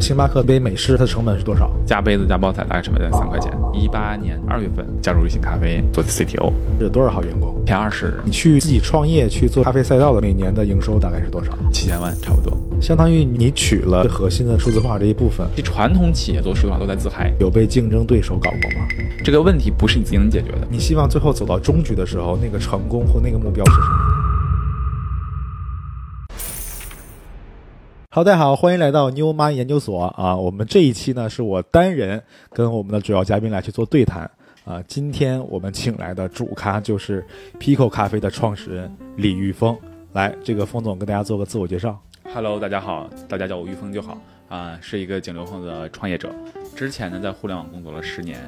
星巴克杯美式它的成本是多少？加杯子加包材大概成本在三块钱。一八年二月份加入瑞幸咖啡做 CTO，有多少号员工？前二十你去自己创业去做咖啡赛道的，每年的营收大概是多少？七千万差不多。相当于你取了核心的数字化这一部分。这传统企业做数字化都在自嗨，有被竞争对手搞过吗？这个问题不是你自己能解决的。你希望最后走到终局的时候，那个成功或那个目标是什么？好，大家好，欢迎来到妞妈研究所啊！我们这一期呢，是我单人跟我们的主要嘉宾来去做对谈啊。今天我们请来的主咖就是 Pico 咖啡的创始人李玉峰。来，这个峰总跟大家做个自我介绍。Hello，大家好，大家叫我玉峰就好啊，是一个井流后的创业者。之前呢，在互联网工作了十年，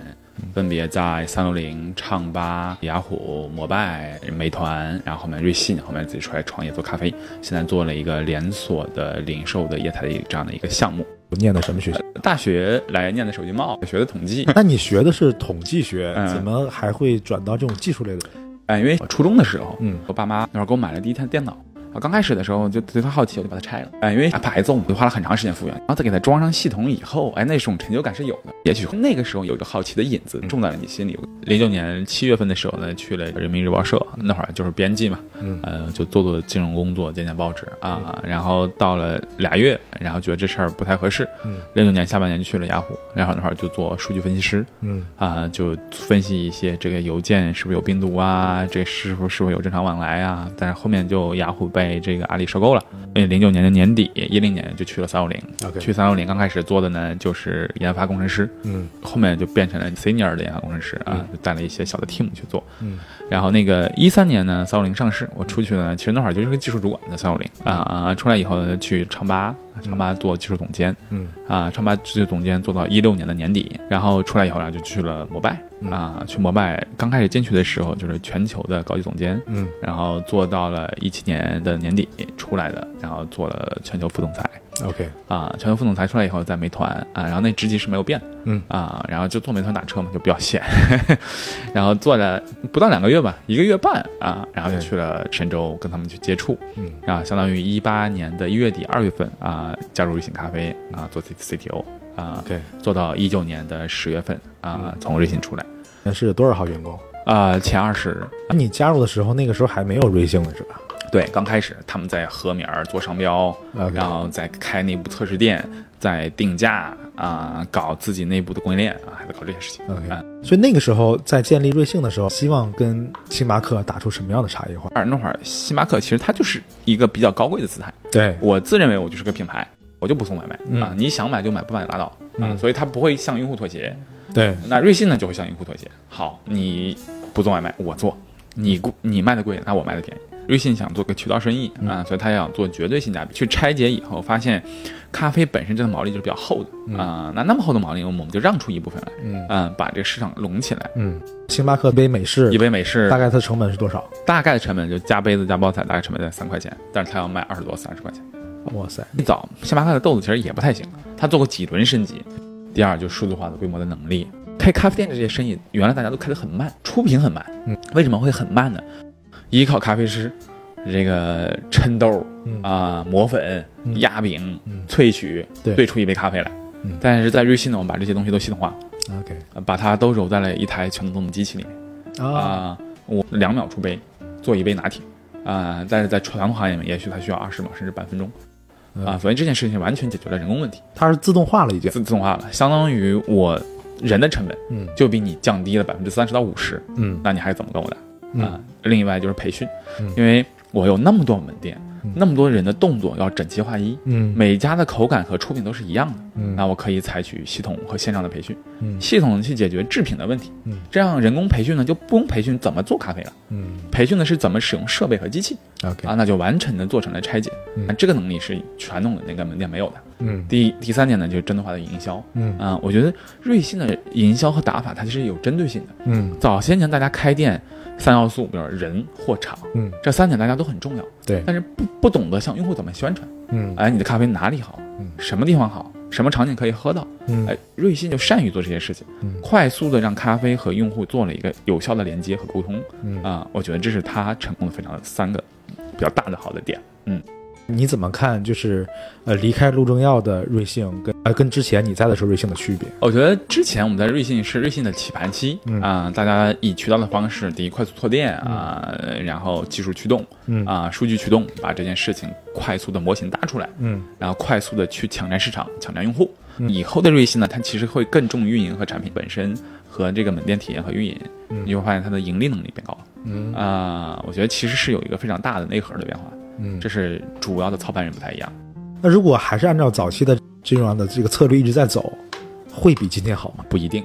分别在三六零、唱吧、雅虎、摩拜、美团，然后后面瑞信，后面自己出来创业做咖啡。现在做了一个连锁的零售的业态的这样的一个项目。念的什么学校？大学来念的手机贸，学的统计。那你学的是统计学，怎么还会转到这种技术类的？哎，因为初中的时候，嗯，我爸妈那会儿给我买了第一台电脑。啊，刚开始的时候就对它好奇，我就把它拆了。哎，因为牌子我们就花了很长时间复原，然后再给它装上系统以后，哎，那种成就感是有的。也许那个时候有一个好奇的引子种在了你心里。零九年七月份的时候呢，去了人民日报社，那会儿就是编辑嘛，嗯，呃，就做做金融工作，剪剪报纸啊。然后到了俩月，然后觉得这事儿不太合适。嗯，零九年下半年去了雅虎，然后那会儿就做数据分析师。嗯，啊，就分析一些这个邮件是不是有病毒啊，这是否是否有正常往来啊。但是后面就雅虎被被这个阿里收购了，因为零九年的年底，一零年就去了三六零。去三六零刚开始做的呢，就是研发工程师，嗯，后面就变成了 senior 的研发工程师啊，就带了一些小的 team 去做，嗯，然后那个一三年呢，三六零上市，我出去呢，其实那会儿就是个技术主管的三六零啊啊，出来以后呢，去唱吧。昌吧做技术总监，嗯。啊，昌吧技术总监做到一六年的年底，然后出来以后呢，就去了摩拜啊，去摩拜刚开始进去的时候就是全球的高级总监，嗯，然后做到了一七年的年底出来的，然后做了全球副总裁。OK，啊，全球副总裁出来以后，在美团啊，然后那职级是没有变，嗯啊，然后就做美团打车嘛，就比较闲，然后做了不到两个月吧，一个月半啊，然后就去了神州跟他们去接触，嗯，啊，相当于一八年的一月底二月份啊，加入瑞幸咖啡啊，做 C CTO 啊，OK，做到一九年的十月份啊，从瑞幸出来，那是多少号员工啊？前二十。你加入的时候，那个时候还没有瑞幸呢，是吧？对，刚开始他们在和名儿做商标，然后再开内部测试店，在定价啊，搞自己内部的供应链啊，还在搞这些事情。OK，所以那个时候在建立瑞幸的时候，希望跟星巴克打出什么样的差异化？而那会儿星巴克其实它就是一个比较高贵的姿态。对我自认为我就是个品牌，我就不送外卖啊，你想买就买，不买拉倒啊。所以它不会向用户妥协。对，那瑞幸呢就会向用户妥协。好，你不做外卖，我做，你你卖的贵，那我卖的便宜。瑞幸想做个渠道生意啊，所以他想做绝对性价比。去拆解以后，发现咖啡本身这个毛利就是比较厚的啊。那那么厚的毛利，我们就让出一部分来，嗯，把这个市场拢起来。嗯，星巴克杯美式一杯美式，大概它的成本是多少？大概的成本就加杯子加包材，大概成本在三块钱，但是它要卖二十多三十块钱。哇塞！一早星巴克的豆子其实也不太行，他做过几轮升级。第二就数字化的规模的能力。开咖啡店的这些生意，原来大家都开得很慢，出品很慢。嗯，为什么会很慢呢？依靠咖啡师，这个抻豆啊、磨粉、压饼、萃取，兑出一杯咖啡来。但是在瑞幸呢，我们把这些东西都系统化，OK，把它都揉在了一台全自动的机器里。面啊，我两秒出杯，做一杯拿铁。啊。但是在传统行业里面，也许它需要二十秒甚至半分钟。啊。所以这件事情完全解决了人工问题，它是自动化了，已经。自自动化了，相当于我人的成本，嗯，就比你降低了百分之三十到五十，嗯，那你还怎么跟我打？啊，另外就是培训，因为我有那么多门店，那么多人的动作要整齐划一，嗯，每家的口感和出品都是一样的，嗯，那我可以采取系统和线上的培训，嗯，系统去解决制品的问题，嗯，这样人工培训呢就不用培训怎么做咖啡了，嗯，培训的是怎么使用设备和机器，OK，啊，那就完成的做成了拆解，嗯，这个能力是传统的那个门店没有的，嗯，第第三点呢就是针对化的营销，嗯。啊，我觉得瑞幸的营销和打法它其实有针对性的，嗯，早些年大家开店。三要素，比如人、货、场，嗯，这三点大家都很重要，对，但是不不懂得向用户怎么宣传，嗯，哎，你的咖啡哪里好，嗯，什么地方好，什么场景可以喝到，嗯，哎，瑞幸就善于做这些事情，嗯，快速的让咖啡和用户做了一个有效的连接和沟通，嗯。啊，我觉得这是他成功的非常的三个比较大的好的点，嗯。你怎么看？就是呃，离开陆正耀的瑞幸跟呃跟之前你在的时候瑞幸的区别？我觉得之前我们在瑞幸是瑞幸的起盘期啊，大家以渠道的方式，第一快速拓店啊，然后技术驱动，啊，数据驱动，把这件事情快速的模型搭出来，嗯，然后快速的去抢占市场，抢占用户。以后的瑞幸呢，它其实会更重运营和产品本身和这个门店体验和运营，你会发现它的盈利能力变高了。嗯啊，我觉得其实是有一个非常大的内核的变化。嗯，这是主要的操盘人不太一样。那如果还是按照早期的金融的这个策略一直在走，会比今天好吗？不一定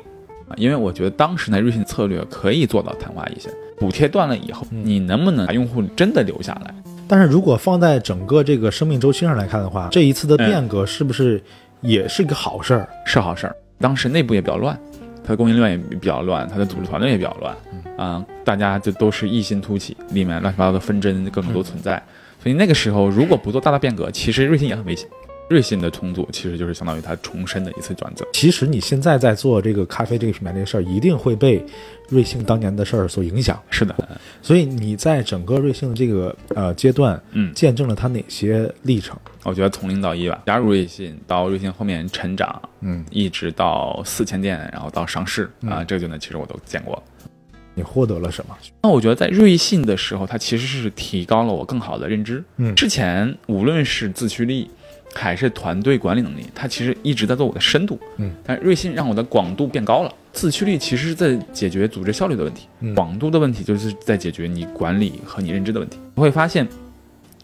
啊，因为我觉得当时呢，瑞信策略可以做到昙花一现。补贴断了以后，你能不能把用户真的留下来？但是如果放在整个这个生命周期上来看的话，这一次的变革是不是也是一个好事儿？是好事儿。当时内部也比较乱，它的供应链也比较乱，它的组织团队也比较乱。啊，大家就都是异心突起，里面乱七八糟的纷争各种都存在。所以那个时候，如果不做大的变革，其实瑞幸也很危险。瑞幸的重组其实就是相当于它重生的一次转折。其实你现在在做这个咖啡这个品牌这个事儿，一定会被瑞幸当年的事儿所影响。是的，所以你在整个瑞幸的这个呃阶段，嗯，见证了它哪些历程？我觉得从零到一吧，加入瑞幸到瑞幸后面成长，嗯，一直到四千店，然后到上市啊，这个阶段其实我都见过。你获得了什么？那我觉得在瑞幸的时候，它其实是提高了我更好的认知。嗯，之前无论是自驱力，还是团队管理能力，它其实一直在做我的深度。嗯，但瑞幸让我的广度变高了。自驱力其实是在解决组织效率的问题，广度的问题就是在解决你管理和你认知的问题。你会发现，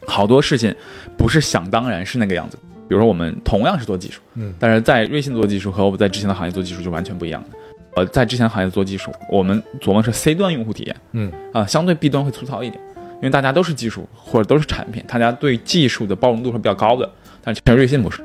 好多事情不是想当然是那个样子。比如说，我们同样是做技术，嗯，但是在瑞幸做技术和我们在之前的行业做技术就完全不一样的。呃，在之前行业做技术，我们琢磨是 C 端用户体验，嗯。啊，相对 B 端会粗糙一点，因为大家都是技术或者都是产品，大家对技术的包容度是比较高的。但其实瑞幸不是，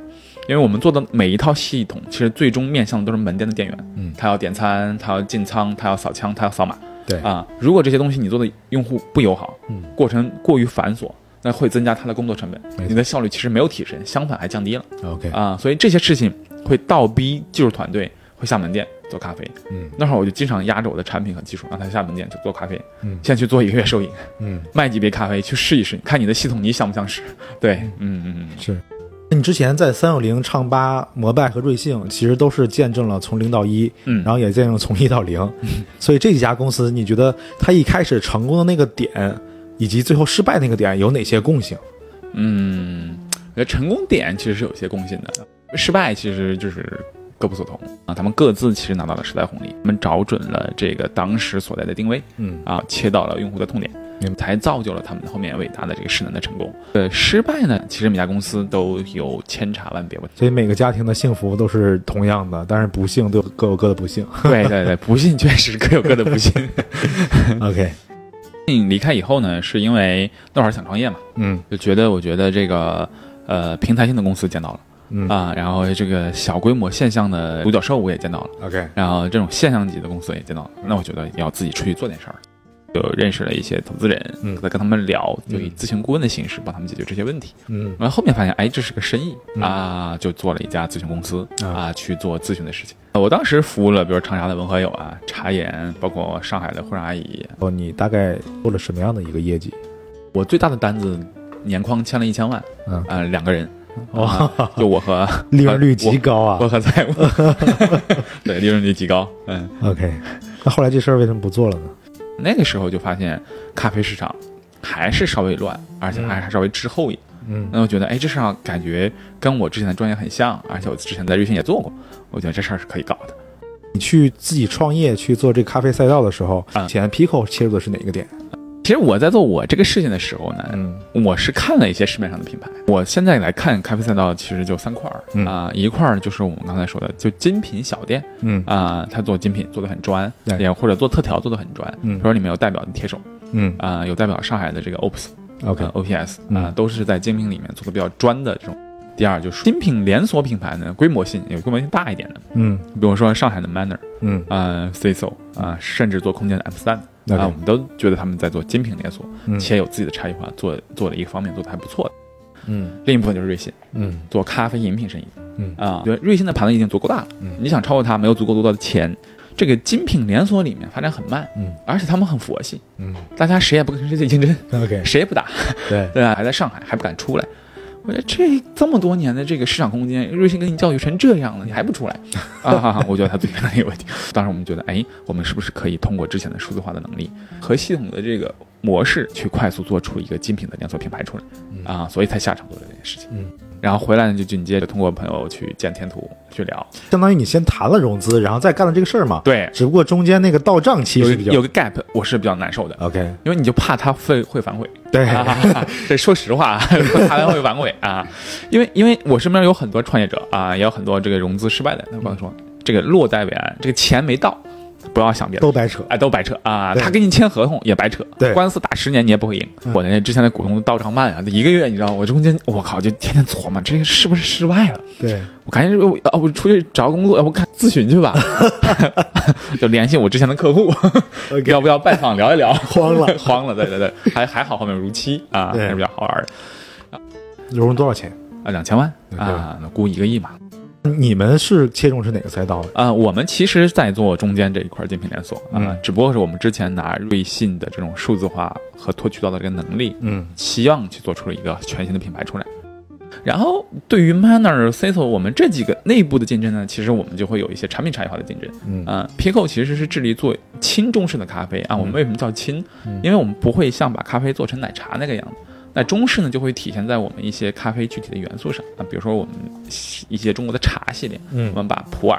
因为我们做的每一套系统，其实最终面向的都是门店的店员，嗯，他要点餐，他要进仓，他要扫枪，他要扫码，对。啊，如果这些东西你做的用户不友好，嗯，过程过于繁琐，那会增加他的工作成本，你的效率其实没有提升，相反还降低了。OK 啊，所以这些事情会倒逼技术团队会下门店。做咖啡，嗯，那会儿我就经常压着我的产品和技术，让他下门店去做咖啡，嗯，先去做一个月收银，嗯，卖几杯咖啡去试一试，看你的系统你想不想使？对，嗯嗯嗯，是。那你之前在三六零、唱吧、摩拜和瑞幸，其实都是见证了从零到一，嗯，然后也见证了从一到零，所以这几家公司，你觉得它一开始成功的那个点，以及最后失败那个点有哪些共性？嗯，我觉得成功点其实是有些共性的，失败其实就是。各不相同啊，他们各自其实拿到了时代红利，他们找准了这个当时所在的定位，嗯啊，切到了用户的痛点，才造就了他们后面伟大的这个势能的成功。呃，失败呢，其实每家公司都有千差万别，所以每个家庭的幸福都是同样的，但是不幸都各有各的不幸。对对对，不幸确实各有各的不幸。OK，离开以后呢，是因为那会儿想创业嘛，嗯，就觉得我觉得这个呃平台性的公司见到了。嗯。啊，然后这个小规模现象的独角兽我也见到了，OK，然后这种现象级的公司也见到了，那我觉得要自己出去做点事儿，就认识了一些投资人，嗯，在跟他们聊，就以咨询顾问的形式帮他们解决这些问题，嗯，然后后面发现，哎，这是个生意啊，就做了一家咨询公司啊，去做咨询的事情。我当时服务了，比如长沙的文和友啊、茶颜，包括上海的沪上阿姨。哦，你大概做了什么样的一个业绩？我最大的单子年框签了一千万，嗯。啊，两个人。哇，就我和 利润率极高啊！我和财务，对，利润率极高。嗯，OK。那后来这事儿为什么不做了呢？那个时候就发现咖啡市场还是稍微乱，而且还还稍微滞后一点。嗯，那我觉得，哎，这事儿感觉跟我之前的专业很像，而且我之前在瑞幸也做过，我觉得这事儿是可以搞的。你去自己创业去做这个咖啡赛道的时候，前 Pico 切入的是哪个点？其实我在做我这个事情的时候呢，嗯，我是看了一些市面上的品牌。我现在来看咖啡赛道，其实就三块儿。啊，一块儿就是我们刚才说的，就精品小店，嗯。啊，他做精品做的很专，也或者做特调做的很专。嗯，比如说里面有代表的铁手，嗯。啊，有代表上海的这个 OPS，OK，OPS 啊，都是在精品里面做的比较专的这种。第二就是精品连锁品牌呢，规模性有规模性大一点的，嗯，比如说上海的 Manner，嗯。啊，CISO 啊，甚至做空间的 M 三。啊，我们都觉得他们在做精品连锁，且有自己的差异化，做做了一个方面做的还不错的。嗯，另一部分就是瑞幸，嗯，做咖啡饮品生意，嗯啊，对，瑞幸的盘子已经足够大了，嗯，你想超过它，没有足够多的钱。这个精品连锁里面发展很慢，嗯，而且他们很佛系，嗯，大家谁也不跟谁竞争，OK，谁也不打，对 对吧？还在上海还不敢出来，我觉得这这么多年的这个市场空间，瑞幸给你教育成这样了，你还不出来啊？我觉得他最大的一个问题。当时我们觉得，哎，我们是不是可以通过之前的数字化的能力和系统的这个模式，去快速做出一个精品的连锁品牌出来啊？所以才下场做这件事情。嗯。然后回来呢，就紧接着通过朋友去见天图去聊，相当于你先谈了融资，然后再干了这个事儿嘛。对，只不过中间那个到账期有个 gap，我是比较难受的。OK，因为你就怕他会会反悔。对，这说实话，他会反悔啊，因为因为我身边有很多创业者啊，也有很多这个融资失败的，他跟我说这个落袋为安，这个钱没到。不要想别的，都白扯，哎，都白扯啊！他给你签合同也白扯，对，官司打十年你也不会赢。我那之前的股东到账慢啊，一个月你知道，我中间我靠就天天琢磨这个是不是失败了？对我赶紧我我出去找工作，我看咨询去吧，就联系我之前的客户，要不要拜访聊一聊？慌了，慌了，对对对，还还好后面如期啊，还是比较好玩的。融了多少钱啊？两千万啊，估一个亿嘛。你们是切中是哪个赛道啊？我们其实在做中间这一块精品连锁啊，只不过是我们之前拿瑞信的这种数字化和拓渠道的这个能力，嗯，希望去做出了一个全新的品牌出来。然后对于 Manner、Ciso，我们这几个内部的竞争呢，其实我们就会有一些产品差异化的竞争。嗯啊，Pico 其实是致力做轻中式的咖啡啊。我们为什么叫轻？因为我们不会像把咖啡做成奶茶那个样子。那中式呢，就会体现在我们一些咖啡具体的元素上啊，比如说我们一些中国的茶系列，嗯，我们把普洱、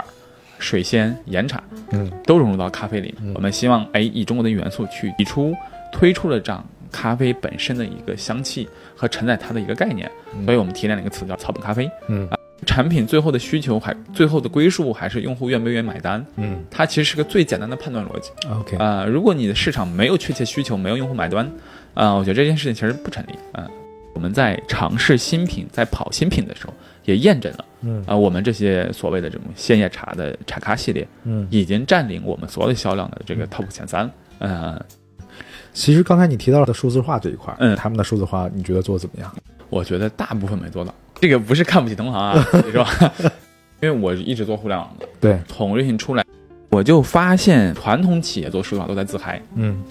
水仙、岩茶，嗯，都融入到咖啡里。我们希望哎，以中国的元素去提出推出了这样咖啡本身的一个香气和承载它的一个概念，所以我们提炼了一个词叫草本咖啡。嗯啊，产品最后的需求还最后的归宿还是用户愿不愿意买单。嗯，它其实是个最简单的判断逻辑。OK 啊，如果你的市场没有确切需求，没有用户买单。啊，我觉得这件事情其实不成立。嗯，我们在尝试新品、在跑新品的时候，也验证了，嗯啊，我们这些所谓的这种鲜叶茶的茶咖系列，嗯，已经占领我们所有的销量的这个 top 前三。嗯，其实刚才你提到的数字化这一块，嗯，他们的数字化你觉得做的怎么样？我觉得大部分没做到。这个不是看不起同行啊，是吧？因为我一直做互联网的，对，从瑞幸出来，我就发现传统企业做数字化都在自嗨，嗯。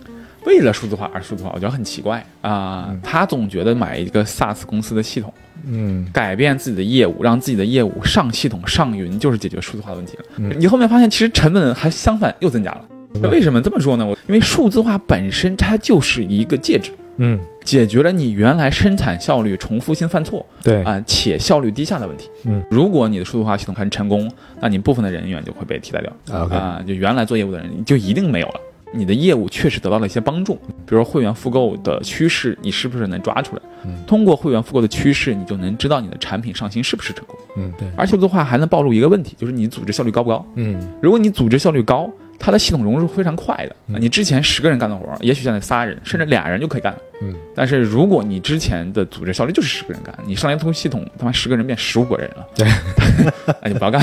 为了数字化而数字化，我觉得很奇怪啊！他总觉得买一个 SaaS 公司的系统，嗯，改变自己的业务，让自己的业务上系统、上云，就是解决数字化的问题了。你后面发现，其实成本还相反又增加了。为什么这么说呢？我因为数字化本身它就是一个介质，嗯，解决了你原来生产效率重复性犯错，对啊，且效率低下的问题。嗯，如果你的数字化系统很成功，那你部分的人员就会被替代掉啊，就原来做业务的人就一定没有了。你的业务确实得到了一些帮助，比如说会员复购的趋势，你是不是能抓出来？通过会员复购的趋势，你就能知道你的产品上新是不是成功。嗯，对。而且的话还能暴露一个问题，就是你组织效率高不高？嗯，如果你组织效率高。它的系统融入非常快的，你之前十个人干的活，也许现在仨人甚至俩人就可以干了。嗯，但是如果你之前的组织效率就是十个人干，你上联通系统，他妈十个人变十五个人了，对，那就不要干。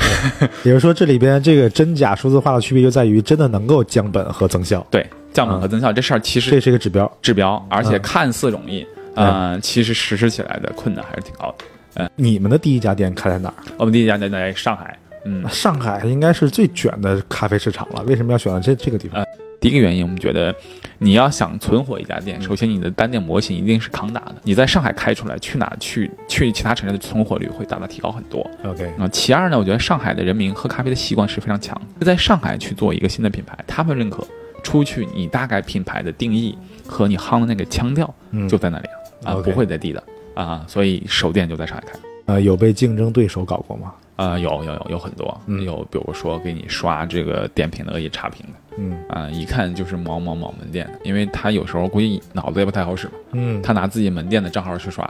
也就是说这里边这个真假数字化的区别就在于，真的能够降本和增效。对，降本和增效这事儿其实这是一个指标，指标，而且看似容易，嗯，其实实施起来的困难还是挺高的。嗯，你们的第一家店开在哪儿？我们第一家店在上海。嗯，上海应该是最卷的咖啡市场了。为什么要选择这这个地方？第一个原因，我们觉得你要想存活一家店，首先你的单店模型一定是抗打的。你在上海开出来，去哪去去其他城市的存活率会大大提高很多。OK，那其二呢？我觉得上海的人民喝咖啡的习惯是非常强，在上海去做一个新的品牌，他们认可出去，你大概品牌的定义和你夯的那个腔调就在那里啊，不会再低的啊，所以首店就在上海开。呃，有被竞争对手搞过吗？啊，有有有有很多，有比如说给你刷这个点评的恶意差评的，嗯啊，一看就是某某某门店的，因为他有时候估计脑子也不太好使嘛，嗯，他拿自己门店的账号去刷，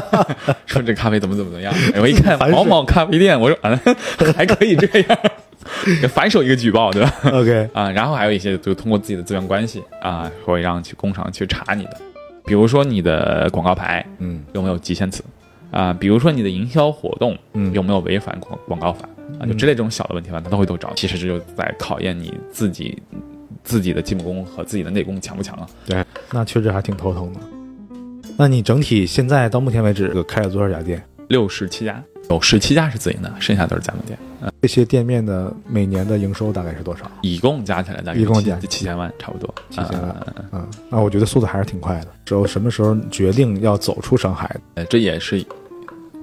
说这咖啡怎么怎么怎么样，我一看 某某咖啡店，我说啊，还可以这样，反手一个举报，对吧？OK 啊，然后还有一些就通过自己的资源关系啊，会让去工厂去查你的，比如说你的广告牌，嗯，有没有极限词？啊，比如说你的营销活动，嗯，有没有违反广广告法啊？就之类这种小的问题吧，他都会都找。其实这就在考验你自己自己的基本功和自己的内功强不强啊？对，那确实还挺头疼的。那你整体现在到目前为止开了多少家店？六十七家。有十七家是自营的，剩下都是加盟店。这些店面的每年的营收大概是多少？一共加起来大概一共加七千万，差不多七千万。嗯，那我觉得速度还是挺快的。之后什么时候决定要走出上海？呃，这也是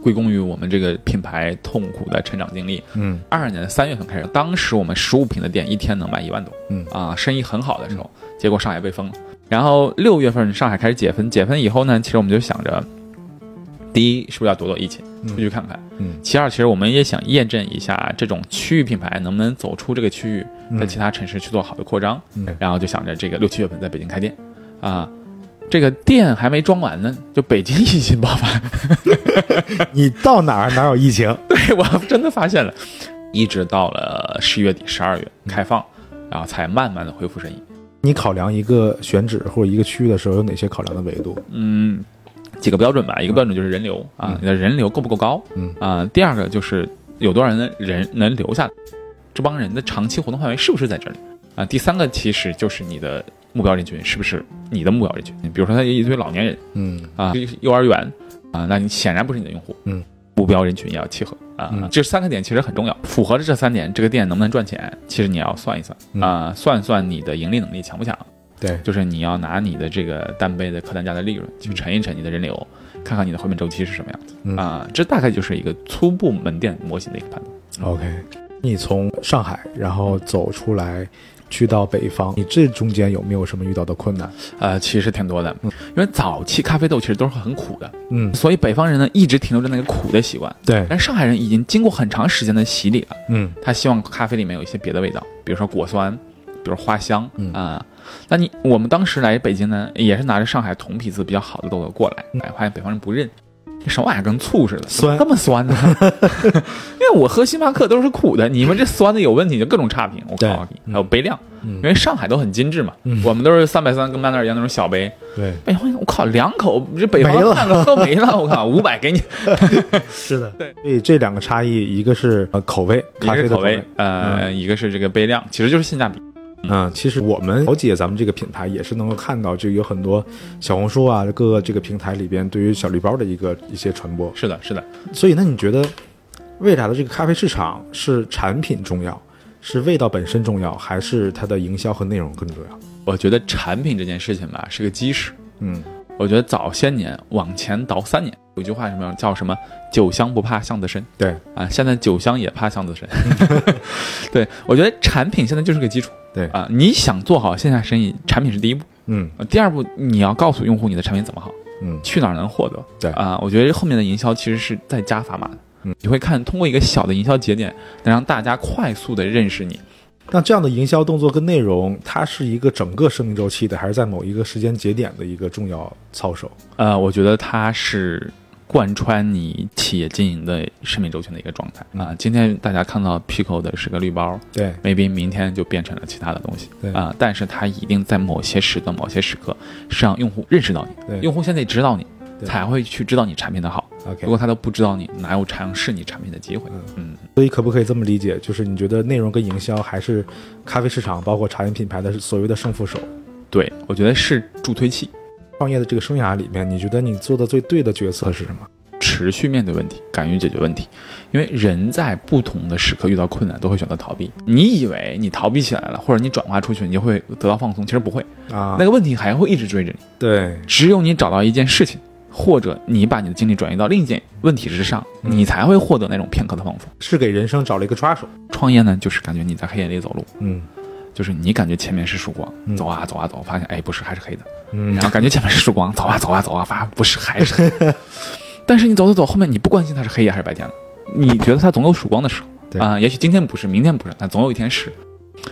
归功于我们这个品牌痛苦的成长经历。嗯，二二年的三月份开始，当时我们十五平的店一天能卖一万多。嗯啊，生意很好的时候，结果上海被封了。然后六月份上海开始解封，解封以后呢，其实我们就想着，第一是不是要躲躲疫情，出去看看。嗯。其二，其实我们也想验证一下这种区域品牌能不能走出这个区域，在其他城市去做好的扩张。嗯。然后就想着这个六七月份在北京开店，啊，这个店还没装完呢，就北京疫情爆发。你到哪儿哪有疫情？对我真的发现了，一直到了十一月底、十二月开放，然后才慢慢的恢复生意。你考量一个选址或者一个区域的时候，有哪些考量的维度？嗯，几个标准吧。一个标准就是人流啊，你的人流够不够高？嗯啊，第二个就是有多少人人能留下，这帮人的长期活动范围是不是在这里啊？第三个其实就是你的目标人群是不是你的目标人群？比如说他有一堆老年人，嗯啊，幼儿园啊，那你显然不是你的用户。嗯，目标人群也要契合啊。这三个点其实很重要，符合了这三点，这个店能不能赚钱？其实你要算一算啊，算算你的盈利能力强不强？对，就是你要拿你的这个单杯的客单价的利润去乘一乘你的人流，看看你的回本周期是什么样子啊。这大概就是一个初步门店模型的一个判断。OK，你从上海然后走出来。去到北方，你这中间有没有什么遇到的困难？呃，其实挺多的，因为早期咖啡豆其实都是很苦的，嗯，所以北方人呢一直停留着那个苦的习惯，对。但上海人已经经过很长时间的洗礼了，嗯，他希望咖啡里面有一些别的味道，比如说果酸，比如花香，啊，那你我们当时来北京呢，也是拿着上海同批次比较好的豆豆过来，哎，发现北方人不认。这什么玩意儿跟醋似的，酸这么酸呢？因为我喝星巴克都是苦的，你们这酸的有问题，就各种差评。我告诉你，还有杯量，因为上海都很精致嘛，我们都是三百三跟曼德尔一样那种小杯。对，北方我靠，两口这北方汉子喝没了，我靠，五百给你。是的，对，所以这两个差异，一个是呃口味，咖啡的口味，呃，一个是这个杯量，其实就是性价比。嗯，其实我们了解咱们这个品牌，也是能够看到，就有很多小红书啊，各个这个平台里边对于小绿包的一个一些传播。是的，是的。所以，那你觉得未来的这个咖啡市场是产品重要，是味道本身重要，还是它的营销和内容更重要？我觉得产品这件事情吧，是个基石。嗯，我觉得早些年往前倒三年，有句话什么叫什么“酒香不怕巷子深”。对啊，现在酒香也怕巷子深。对，我觉得产品现在就是个基础。对啊，你想做好线下生意，产品是第一步。嗯，第二步你要告诉用户你的产品怎么好，嗯，去哪儿能获得。对啊，我觉得后面的营销其实是在加砝码的。嗯，你会看通过一个小的营销节点，能让大家快速的认识你。那这样的营销动作跟内容，它是一个整个生命周期的，还是在某一个时间节点的一个重要操守？呃，我觉得它是。贯穿你企业经营的生命周期的一个状态啊！今天大家看到 Pico 的是个绿包，对，maybe 明天就变成了其他的东西，对啊！但是它一定在某些时段、某些时刻是让用户认识到你，用户现在知道你，才会去知道你产品的好。OK，如果他都不知道你，哪有尝试你产品的机会？嗯，所以可不可以这么理解？就是你觉得内容跟营销还是咖啡市场，包括茶饮品牌的所谓的胜负手？对，我觉得是助推器。创业的这个生涯里面，你觉得你做的最对的决策是什么？持续面对问题，敢于解决问题，因为人在不同的时刻遇到困难都会选择逃避。你以为你逃避起来了，或者你转化出去，你就会得到放松，其实不会啊，那个问题还会一直追着你。对，只有你找到一件事情，或者你把你的精力转移到另一件问题之上，你才会获得那种片刻的放松。是给人生找了一个抓手。创业呢，就是感觉你在黑夜里走路，嗯，就是你感觉前面是曙光，走啊走啊走，发现哎不是，还是黑的，嗯，然后感觉前面是曙光，走啊走啊走啊，发现不是，还是黑的。但是你走走走，后面你不关心它是黑夜还是白天了，你觉得它总有曙光的时候啊。也许今天不是，明天不是，但总有一天是。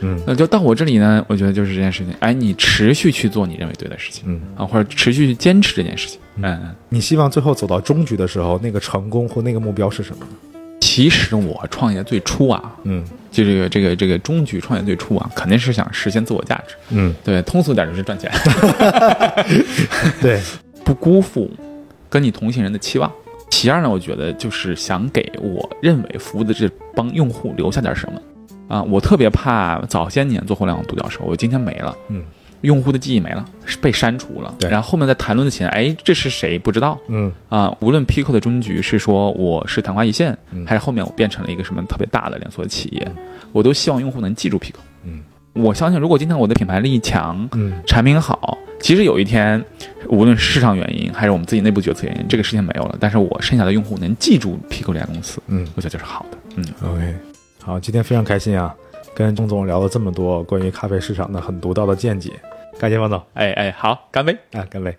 嗯，那就到我这里呢，我觉得就是这件事情。哎，你持续去做你认为对的事情，嗯啊，或者持续去坚持这件事情。嗯，你希望最后走到终局的时候，那个成功或那个目标是什么呢？其实我创业最初啊，嗯，就这个这个这个终局创业最初啊，肯定是想实现自我价值。嗯，对，通俗点就是赚钱。对，不辜负跟你同行人的期望。其二呢，我觉得就是想给我认为服务的这帮用户留下点什么啊！我特别怕早些年做互联网独角兽，我今天没了，嗯，用户的记忆没了，是被删除了。对，然后后面在谈论的前，哎，这是谁不知道？嗯啊，无论 Pico 的终局是说我是昙花一现，还是后面我变成了一个什么特别大的连锁企业，我都希望用户能记住 Pico。嗯，我相信如果今天我的品牌力强，嗯，产品好，其实有一天，无论是市场原因还是我们自己内部决策原因，这个事情没有了，但是我剩下的用户能记住 Pico 这家公司，嗯，我觉得就是好的。嗯，OK，好，今天非常开心啊。跟钟总聊了这么多关于咖啡市场的很独到的见解，感谢王总。哎哎，好，干杯！啊，干杯。